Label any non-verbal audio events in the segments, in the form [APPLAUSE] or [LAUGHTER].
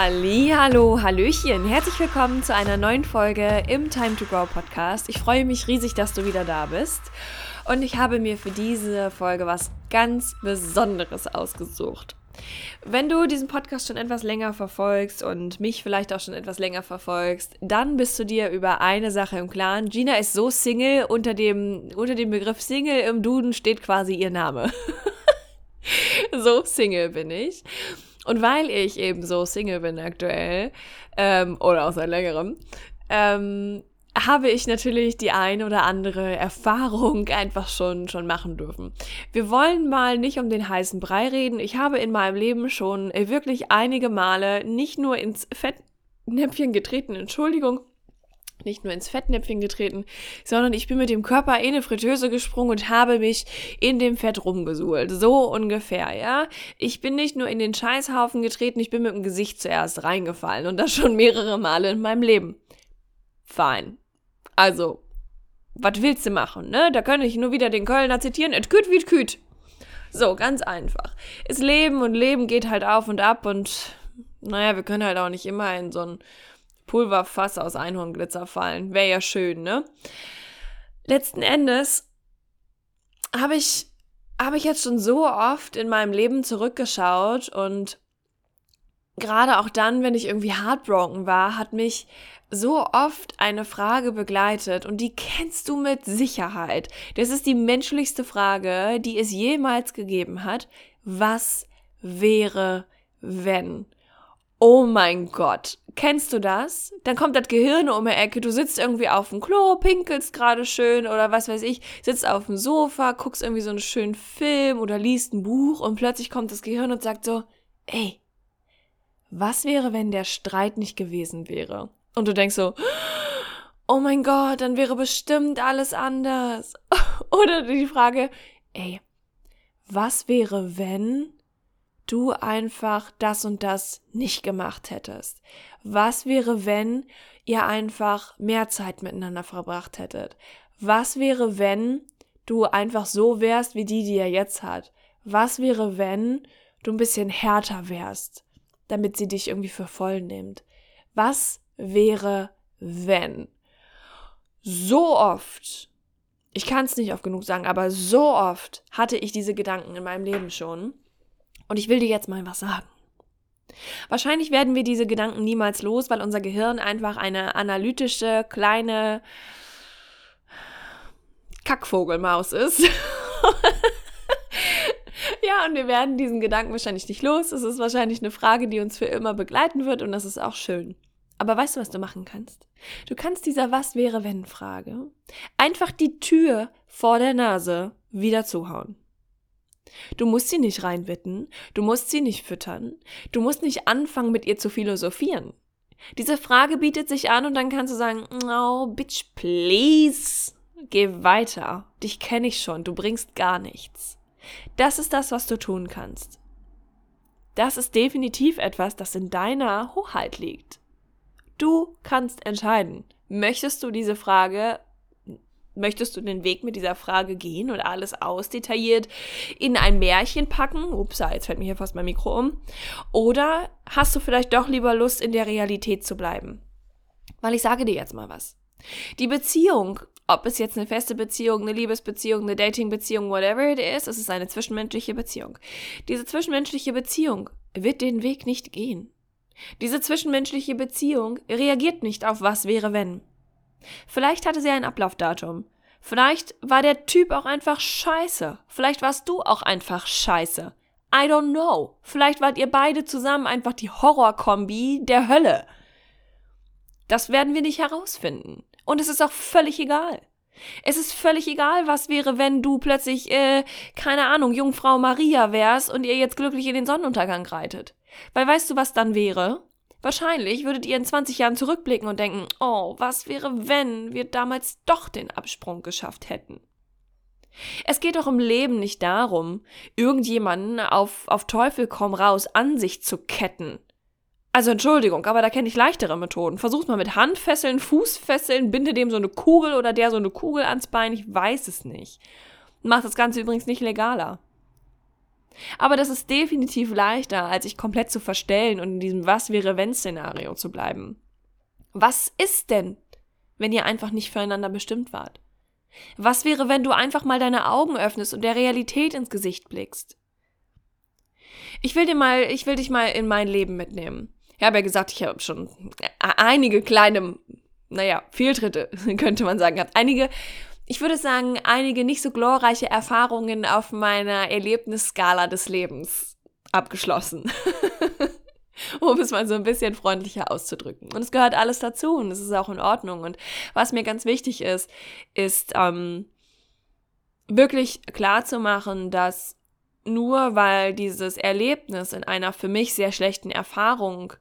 Hallo, Hallöchen. Herzlich willkommen zu einer neuen Folge im Time to Grow Podcast. Ich freue mich riesig, dass du wieder da bist. Und ich habe mir für diese Folge was ganz Besonderes ausgesucht. Wenn du diesen Podcast schon etwas länger verfolgst und mich vielleicht auch schon etwas länger verfolgst, dann bist du dir über eine Sache im Klaren. Gina ist so Single, unter dem, unter dem Begriff Single im Duden steht quasi ihr Name. [LAUGHS] so Single bin ich. Und weil ich eben so Single bin aktuell, ähm, oder auch seit längerem, ähm, habe ich natürlich die ein oder andere Erfahrung [LAUGHS] einfach schon, schon machen dürfen. Wir wollen mal nicht um den heißen Brei reden. Ich habe in meinem Leben schon wirklich einige Male nicht nur ins Fettnäpfchen getreten, Entschuldigung, nicht nur ins Fettnäpfchen getreten, sondern ich bin mit dem Körper in eine Fritteuse gesprungen und habe mich in dem Fett rumgesuhlt. So ungefähr, ja. Ich bin nicht nur in den Scheißhaufen getreten, ich bin mit dem Gesicht zuerst reingefallen und das schon mehrere Male in meinem Leben. Fein. Also, was willst du machen, ne? Da kann ich nur wieder den Kölner zitieren. Et küt wie küt. So, ganz einfach. Es Leben und Leben geht halt auf und ab und naja, wir können halt auch nicht immer in so ein Pulverfass aus Einhornglitzer fallen. Wäre ja schön, ne? Letzten Endes habe ich, habe ich jetzt schon so oft in meinem Leben zurückgeschaut und gerade auch dann, wenn ich irgendwie heartbroken war, hat mich so oft eine Frage begleitet und die kennst du mit Sicherheit. Das ist die menschlichste Frage, die es jemals gegeben hat. Was wäre, wenn? Oh mein Gott, kennst du das? Dann kommt das Gehirn um die Ecke, du sitzt irgendwie auf dem Klo, pinkelst gerade schön oder was weiß ich, sitzt auf dem Sofa, guckst irgendwie so einen schönen Film oder liest ein Buch und plötzlich kommt das Gehirn und sagt so, ey, was wäre, wenn der Streit nicht gewesen wäre? Und du denkst so, oh mein Gott, dann wäre bestimmt alles anders. [LAUGHS] Oder die Frage, ey, was wäre, wenn du einfach das und das nicht gemacht hättest? Was wäre, wenn ihr einfach mehr Zeit miteinander verbracht hättet? Was wäre, wenn du einfach so wärst wie die, die er jetzt hat? Was wäre, wenn du ein bisschen härter wärst, damit sie dich irgendwie für voll nimmt? Was wäre, wenn? So oft, ich kann es nicht oft genug sagen, aber so oft hatte ich diese Gedanken in meinem Leben schon. Und ich will dir jetzt mal was sagen. Wahrscheinlich werden wir diese Gedanken niemals los, weil unser Gehirn einfach eine analytische, kleine Kackvogelmaus ist. [LAUGHS] ja, und wir werden diesen Gedanken wahrscheinlich nicht los. Es ist wahrscheinlich eine Frage, die uns für immer begleiten wird und das ist auch schön. Aber weißt du, was du machen kannst? Du kannst dieser Was wäre wenn Frage einfach die Tür vor der Nase wieder zuhauen. Du musst sie nicht reinwitten, du musst sie nicht füttern, du musst nicht anfangen, mit ihr zu philosophieren. Diese Frage bietet sich an und dann kannst du sagen, oh, bitch, please, geh weiter. Dich kenne ich schon, du bringst gar nichts. Das ist das, was du tun kannst. Das ist definitiv etwas, das in deiner Hoheit liegt. Du kannst entscheiden, möchtest du diese Frage Möchtest du den Weg mit dieser Frage gehen und alles ausdetailliert in ein Märchen packen? Ups, jetzt fällt mir hier fast mein Mikro um. Oder hast du vielleicht doch lieber Lust, in der Realität zu bleiben? Weil ich sage dir jetzt mal was. Die Beziehung, ob es jetzt eine feste Beziehung, eine Liebesbeziehung, eine Datingbeziehung, whatever it is, es ist eine zwischenmenschliche Beziehung. Diese zwischenmenschliche Beziehung wird den Weg nicht gehen. Diese zwischenmenschliche Beziehung reagiert nicht auf was wäre wenn. Vielleicht hatte sie ein Ablaufdatum. Vielleicht war der Typ auch einfach scheiße. Vielleicht warst du auch einfach scheiße. I don't know. Vielleicht wart ihr beide zusammen einfach die Horrorkombi der Hölle. Das werden wir nicht herausfinden. Und es ist auch völlig egal. Es ist völlig egal, was wäre, wenn du plötzlich, äh, keine Ahnung, Jungfrau Maria wärst und ihr jetzt glücklich in den Sonnenuntergang reitet. Weil weißt du, was dann wäre? Wahrscheinlich würdet ihr in 20 Jahren zurückblicken und denken, oh, was wäre, wenn wir damals doch den Absprung geschafft hätten? Es geht doch im Leben nicht darum, irgendjemanden auf, auf Teufel komm raus an sich zu ketten. Also Entschuldigung, aber da kenne ich leichtere Methoden. Versuch's mal mit Handfesseln, Fußfesseln, binde dem so eine Kugel oder der so eine Kugel ans Bein, ich weiß es nicht. Macht das Ganze übrigens nicht legaler. Aber das ist definitiv leichter, als sich komplett zu verstellen und in diesem Was wäre wenn Szenario zu bleiben. Was ist denn, wenn ihr einfach nicht füreinander bestimmt wart? Was wäre, wenn du einfach mal deine Augen öffnest und der Realität ins Gesicht blickst? Ich will dir mal, ich will dich mal in mein Leben mitnehmen. Ich habe ja gesagt, ich habe schon einige kleine, naja, Fehltritte, [LAUGHS] könnte man sagen, gehabt. Einige, ich würde sagen, einige nicht so glorreiche Erfahrungen auf meiner Erlebnisskala des Lebens abgeschlossen. [LAUGHS] um es mal so ein bisschen freundlicher auszudrücken. Und es gehört alles dazu und es ist auch in Ordnung. Und was mir ganz wichtig ist, ist ähm, wirklich klar zu machen, dass nur weil dieses Erlebnis in einer für mich sehr schlechten Erfahrung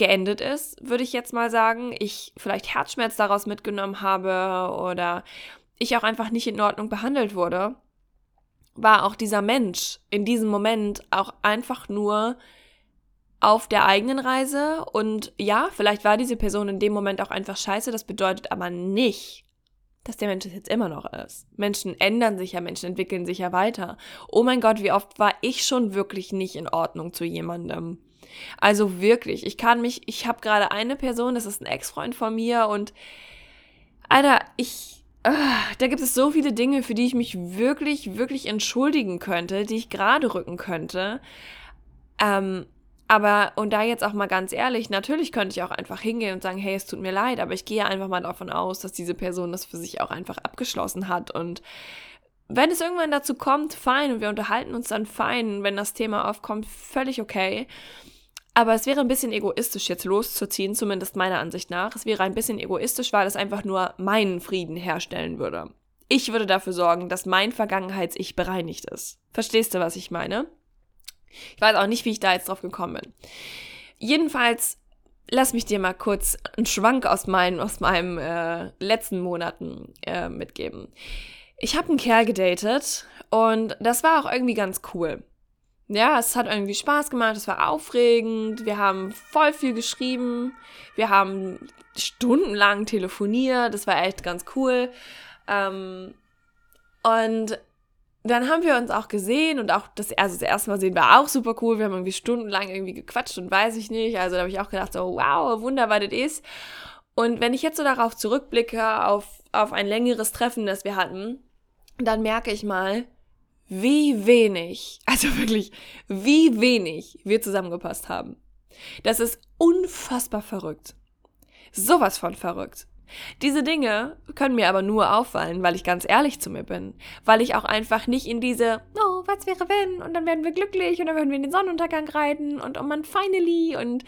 geendet ist, würde ich jetzt mal sagen, ich vielleicht Herzschmerz daraus mitgenommen habe oder ich auch einfach nicht in Ordnung behandelt wurde, war auch dieser Mensch in diesem Moment auch einfach nur auf der eigenen Reise und ja, vielleicht war diese Person in dem Moment auch einfach scheiße, das bedeutet aber nicht, dass der Mensch es jetzt immer noch ist. Menschen ändern sich ja, Menschen entwickeln sich ja weiter. Oh mein Gott, wie oft war ich schon wirklich nicht in Ordnung zu jemandem? Also wirklich, ich kann mich, ich habe gerade eine Person, das ist ein Ex-Freund von mir und Alter, ich, äh, da gibt es so viele Dinge, für die ich mich wirklich, wirklich entschuldigen könnte, die ich gerade rücken könnte. Ähm, aber, und da jetzt auch mal ganz ehrlich, natürlich könnte ich auch einfach hingehen und sagen, hey, es tut mir leid, aber ich gehe einfach mal davon aus, dass diese Person das für sich auch einfach abgeschlossen hat. Und wenn es irgendwann dazu kommt, fein, und wir unterhalten uns dann fein, wenn das Thema aufkommt, völlig okay. Aber es wäre ein bisschen egoistisch, jetzt loszuziehen, zumindest meiner Ansicht nach. Es wäre ein bisschen egoistisch, weil es einfach nur meinen Frieden herstellen würde. Ich würde dafür sorgen, dass mein Vergangenheits-Ich bereinigt ist. Verstehst du, was ich meine? Ich weiß auch nicht, wie ich da jetzt drauf gekommen bin. Jedenfalls, lass mich dir mal kurz einen Schwank aus, meinen, aus meinem äh, letzten Monaten äh, mitgeben. Ich habe einen Kerl gedatet und das war auch irgendwie ganz cool. Ja, es hat irgendwie Spaß gemacht, es war aufregend, wir haben voll viel geschrieben, wir haben stundenlang telefoniert, das war echt ganz cool. Ähm, und dann haben wir uns auch gesehen und auch das, also das erste Mal sehen war auch super cool. Wir haben irgendwie stundenlang irgendwie gequatscht und weiß ich nicht. Also da habe ich auch gedacht, so, wow, wunderbar das ist. Und wenn ich jetzt so darauf zurückblicke, auf, auf ein längeres Treffen, das wir hatten, dann merke ich mal, wie wenig, also wirklich, wie wenig wir zusammengepasst haben. Das ist unfassbar verrückt. Sowas von verrückt. Diese Dinge können mir aber nur auffallen, weil ich ganz ehrlich zu mir bin. Weil ich auch einfach nicht in diese, oh, was wäre wenn? Und dann werden wir glücklich und dann werden wir in den Sonnenuntergang reiten und oh man, finally und,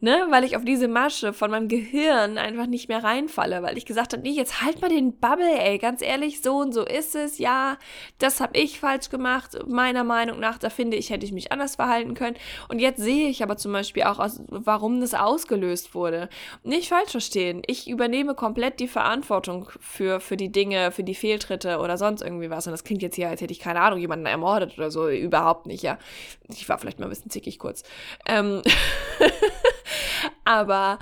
ne, weil ich auf diese Masche von meinem Gehirn einfach nicht mehr reinfalle, weil ich gesagt habe, nee, jetzt halt mal den Bubble, ey, ganz ehrlich, so und so ist es, ja, das habe ich falsch gemacht, meiner Meinung nach, da finde ich, hätte ich mich anders verhalten können. Und jetzt sehe ich aber zum Beispiel auch, warum das ausgelöst wurde. Nicht falsch verstehen, ich übernehme komplett die Verantwortung für, für die Dinge, für die Fehltritte oder sonst irgendwie was. Und das klingt jetzt hier, als hätte ich keine Ahnung, jemanden ermordet oder so. Überhaupt nicht, ja. Ich war vielleicht mal ein bisschen zickig kurz. Ähm [LAUGHS] Aber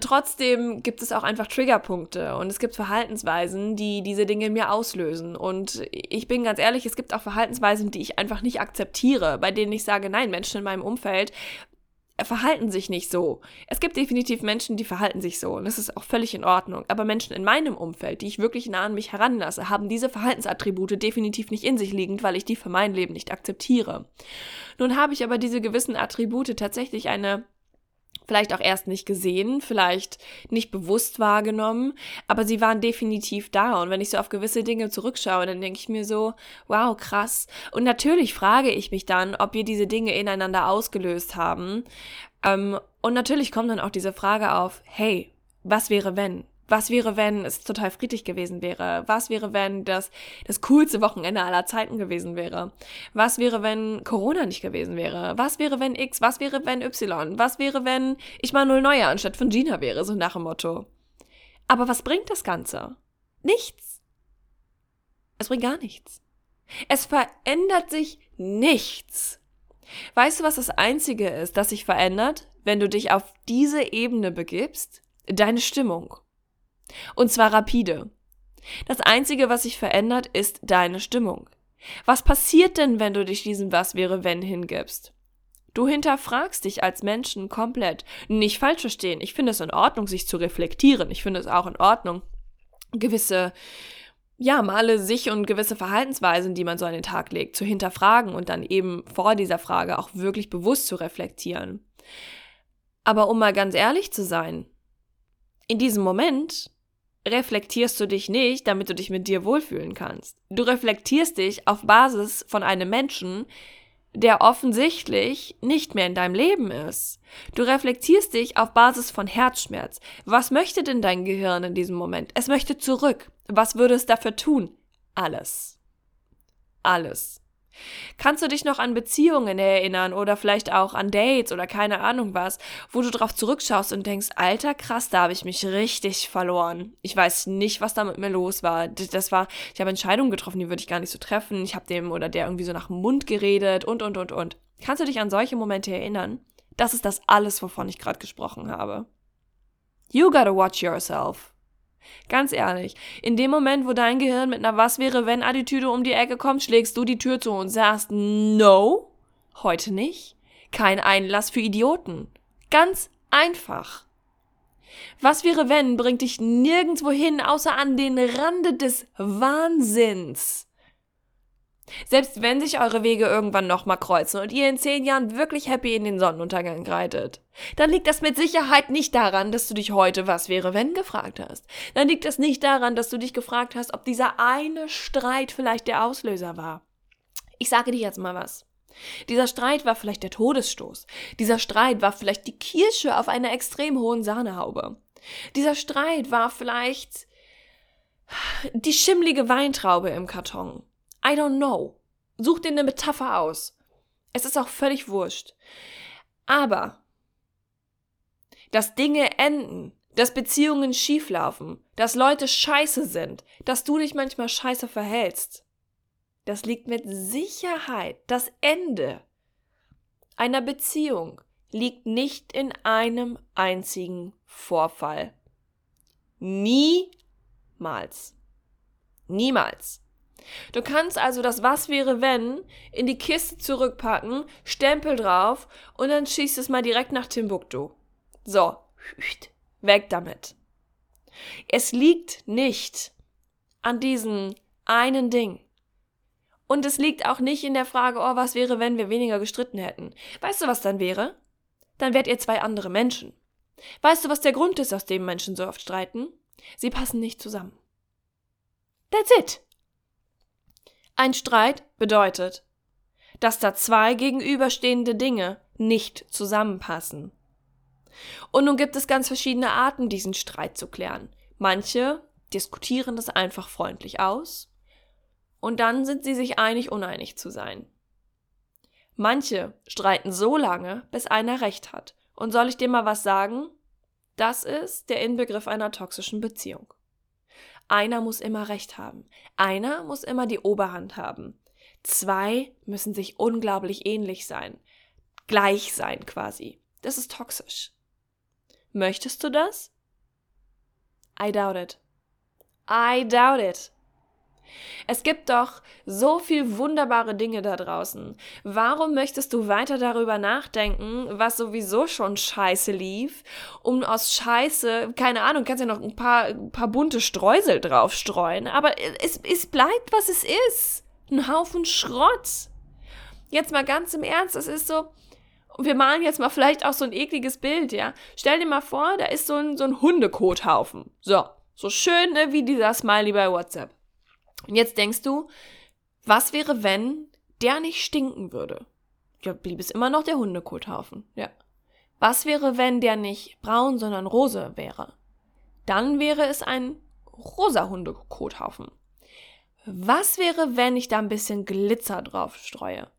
Trotzdem gibt es auch einfach Triggerpunkte und es gibt Verhaltensweisen, die diese Dinge in mir auslösen. Und ich bin ganz ehrlich, es gibt auch Verhaltensweisen, die ich einfach nicht akzeptiere, bei denen ich sage, nein, Menschen in meinem Umfeld verhalten sich nicht so. Es gibt definitiv Menschen, die verhalten sich so und das ist auch völlig in Ordnung. Aber Menschen in meinem Umfeld, die ich wirklich nah an mich heranlasse, haben diese Verhaltensattribute definitiv nicht in sich liegend, weil ich die für mein Leben nicht akzeptiere. Nun habe ich aber diese gewissen Attribute tatsächlich eine vielleicht auch erst nicht gesehen, vielleicht nicht bewusst wahrgenommen, aber sie waren definitiv da. Und wenn ich so auf gewisse Dinge zurückschaue, dann denke ich mir so, wow, krass. Und natürlich frage ich mich dann, ob wir diese Dinge ineinander ausgelöst haben. Ähm, und natürlich kommt dann auch diese Frage auf, hey, was wäre wenn? Was wäre, wenn es total friedlich gewesen wäre? Was wäre, wenn das das coolste Wochenende aller Zeiten gewesen wäre? Was wäre, wenn Corona nicht gewesen wäre? Was wäre, wenn X? Was wäre, wenn Y? Was wäre, wenn ich mal null Neue anstatt von Gina wäre? So nach dem Motto. Aber was bringt das Ganze? Nichts. Es bringt gar nichts. Es verändert sich nichts. Weißt du, was das Einzige ist, das sich verändert, wenn du dich auf diese Ebene begibst? Deine Stimmung. Und zwar rapide. Das Einzige, was sich verändert, ist deine Stimmung. Was passiert denn, wenn du dich diesem Was wäre, wenn hingibst? Du hinterfragst dich als Menschen komplett. Nicht falsch verstehen. Ich finde es in Ordnung, sich zu reflektieren. Ich finde es auch in Ordnung, gewisse, ja, Male sich und gewisse Verhaltensweisen, die man so an den Tag legt, zu hinterfragen und dann eben vor dieser Frage auch wirklich bewusst zu reflektieren. Aber um mal ganz ehrlich zu sein, in diesem Moment reflektierst du dich nicht, damit du dich mit dir wohlfühlen kannst. Du reflektierst dich auf Basis von einem Menschen, der offensichtlich nicht mehr in deinem Leben ist. Du reflektierst dich auf Basis von Herzschmerz. Was möchte denn dein Gehirn in diesem Moment? Es möchte zurück. Was würde es dafür tun? Alles. Alles. Kannst du dich noch an Beziehungen erinnern oder vielleicht auch an Dates oder keine Ahnung was, wo du drauf zurückschaust und denkst, alter krass, da habe ich mich richtig verloren. Ich weiß nicht, was da mit mir los war. Das war, ich habe Entscheidungen getroffen, die würde ich gar nicht so treffen. Ich habe dem oder der irgendwie so nach dem Mund geredet und und und und. Kannst du dich an solche Momente erinnern? Das ist das alles, wovon ich gerade gesprochen habe. You gotta watch yourself. Ganz ehrlich, in dem Moment, wo dein Gehirn mit einer Was wäre, wenn Attitüde um die Ecke kommt, schlägst du die Tür zu und sagst, no, heute nicht. Kein Einlass für Idioten. Ganz einfach. Was wäre, wenn bringt dich nirgendwo hin, außer an den Rande des Wahnsinns. Selbst wenn sich eure Wege irgendwann nochmal kreuzen und ihr in zehn Jahren wirklich happy in den Sonnenuntergang reitet, dann liegt das mit Sicherheit nicht daran, dass du dich heute was wäre wenn gefragt hast. Dann liegt das nicht daran, dass du dich gefragt hast, ob dieser eine Streit vielleicht der Auslöser war. Ich sage dir jetzt mal was. Dieser Streit war vielleicht der Todesstoß. Dieser Streit war vielleicht die Kirsche auf einer extrem hohen Sahnehaube. Dieser Streit war vielleicht die schimmlige Weintraube im Karton. I don't know. Such dir eine Metapher aus. Es ist auch völlig wurscht. Aber, dass Dinge enden, dass Beziehungen schieflaufen, dass Leute scheiße sind, dass du dich manchmal scheiße verhältst, das liegt mit Sicherheit, das Ende einer Beziehung liegt nicht in einem einzigen Vorfall. Niemals. Niemals. Du kannst also das Was wäre wenn in die Kiste zurückpacken, Stempel drauf und dann schießt es mal direkt nach Timbuktu. So, weg damit. Es liegt nicht an diesem einen Ding. Und es liegt auch nicht in der Frage, oh, was wäre, wenn wir weniger gestritten hätten. Weißt du, was dann wäre? Dann wärt ihr zwei andere Menschen. Weißt du, was der Grund ist, aus dem Menschen so oft streiten? Sie passen nicht zusammen. That's it. Ein Streit bedeutet, dass da zwei gegenüberstehende Dinge nicht zusammenpassen. Und nun gibt es ganz verschiedene Arten, diesen Streit zu klären. Manche diskutieren das einfach freundlich aus und dann sind sie sich einig, uneinig zu sein. Manche streiten so lange, bis einer recht hat. Und soll ich dir mal was sagen? Das ist der Inbegriff einer toxischen Beziehung. Einer muss immer recht haben. Einer muss immer die Oberhand haben. Zwei müssen sich unglaublich ähnlich sein. Gleich sein quasi. Das ist toxisch. Möchtest du das? I doubt it. I doubt it. Es gibt doch so viel wunderbare Dinge da draußen. Warum möchtest du weiter darüber nachdenken, was sowieso schon scheiße lief, um aus Scheiße, keine Ahnung, kannst ja noch ein paar, ein paar bunte Streusel draufstreuen, aber es, es bleibt, was es ist. Ein Haufen Schrott. Jetzt mal ganz im Ernst, es ist so, wir malen jetzt mal vielleicht auch so ein ekliges Bild, ja. Stell dir mal vor, da ist so ein, so ein Hundekothaufen. So, so schön ne, wie dieser Smiley bei WhatsApp. Und jetzt denkst du, was wäre, wenn der nicht stinken würde? Ja, blieb es immer noch der Hundekothaufen. Ja. Was wäre, wenn der nicht braun, sondern rose wäre? Dann wäre es ein rosa Hundekothaufen. Was wäre, wenn ich da ein bisschen Glitzer drauf streue?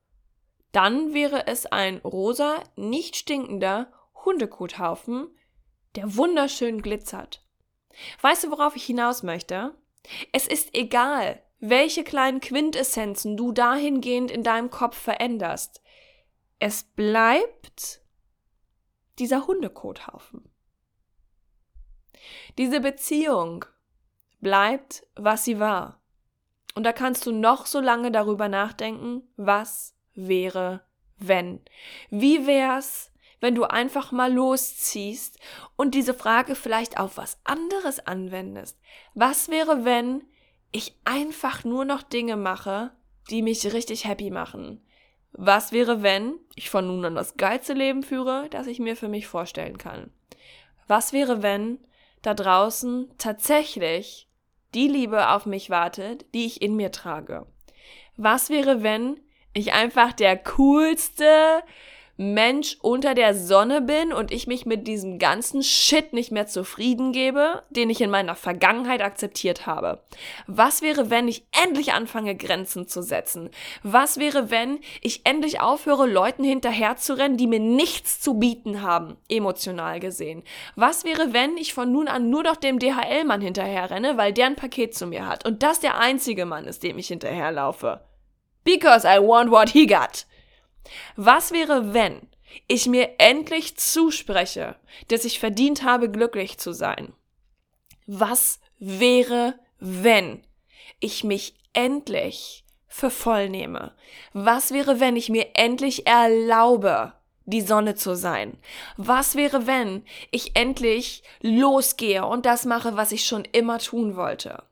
Dann wäre es ein rosa, nicht stinkender Hundekothaufen, der wunderschön glitzert. Weißt du, worauf ich hinaus möchte? Es ist egal, welche kleinen Quintessenzen du dahingehend in deinem Kopf veränderst. Es bleibt dieser Hundekothaufen. Diese Beziehung bleibt, was sie war. Und da kannst du noch so lange darüber nachdenken, was wäre, wenn. Wie wär's, wenn du einfach mal losziehst und diese Frage vielleicht auf was anderes anwendest? Was wäre, wenn ich einfach nur noch Dinge mache, die mich richtig happy machen? Was wäre, wenn ich von nun an das geilste Leben führe, das ich mir für mich vorstellen kann? Was wäre, wenn da draußen tatsächlich die Liebe auf mich wartet, die ich in mir trage? Was wäre, wenn ich einfach der coolste Mensch unter der Sonne bin und ich mich mit diesem ganzen Shit nicht mehr zufrieden gebe, den ich in meiner Vergangenheit akzeptiert habe? Was wäre, wenn ich endlich anfange, Grenzen zu setzen? Was wäre, wenn ich endlich aufhöre, Leuten hinterherzurennen, die mir nichts zu bieten haben, emotional gesehen? Was wäre, wenn ich von nun an nur noch dem DHL-Mann hinterherrenne, weil der ein Paket zu mir hat und das der einzige Mann ist, dem ich hinterherlaufe? Because I want what he got. Was wäre, wenn ich mir endlich zuspreche, dass ich verdient habe, glücklich zu sein? Was wäre, wenn ich mich endlich für voll nehme? Was wäre, wenn ich mir endlich erlaube, die Sonne zu sein? Was wäre, wenn ich endlich losgehe und das mache, was ich schon immer tun wollte?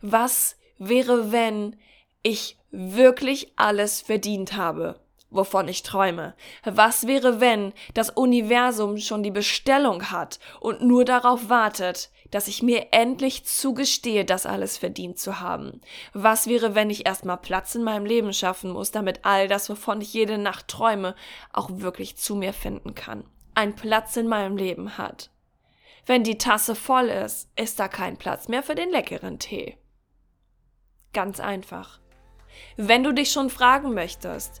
Was wäre, wenn ich wirklich alles verdient habe, wovon ich träume? Was wäre, wenn das Universum schon die Bestellung hat und nur darauf wartet, dass ich mir endlich zugestehe, das alles verdient zu haben? Was wäre, wenn ich erstmal Platz in meinem Leben schaffen muss, damit all das, wovon ich jede Nacht träume, auch wirklich zu mir finden kann? Ein Platz in meinem Leben hat. Wenn die Tasse voll ist, ist da kein Platz mehr für den leckeren Tee. Ganz einfach. Wenn du dich schon fragen möchtest,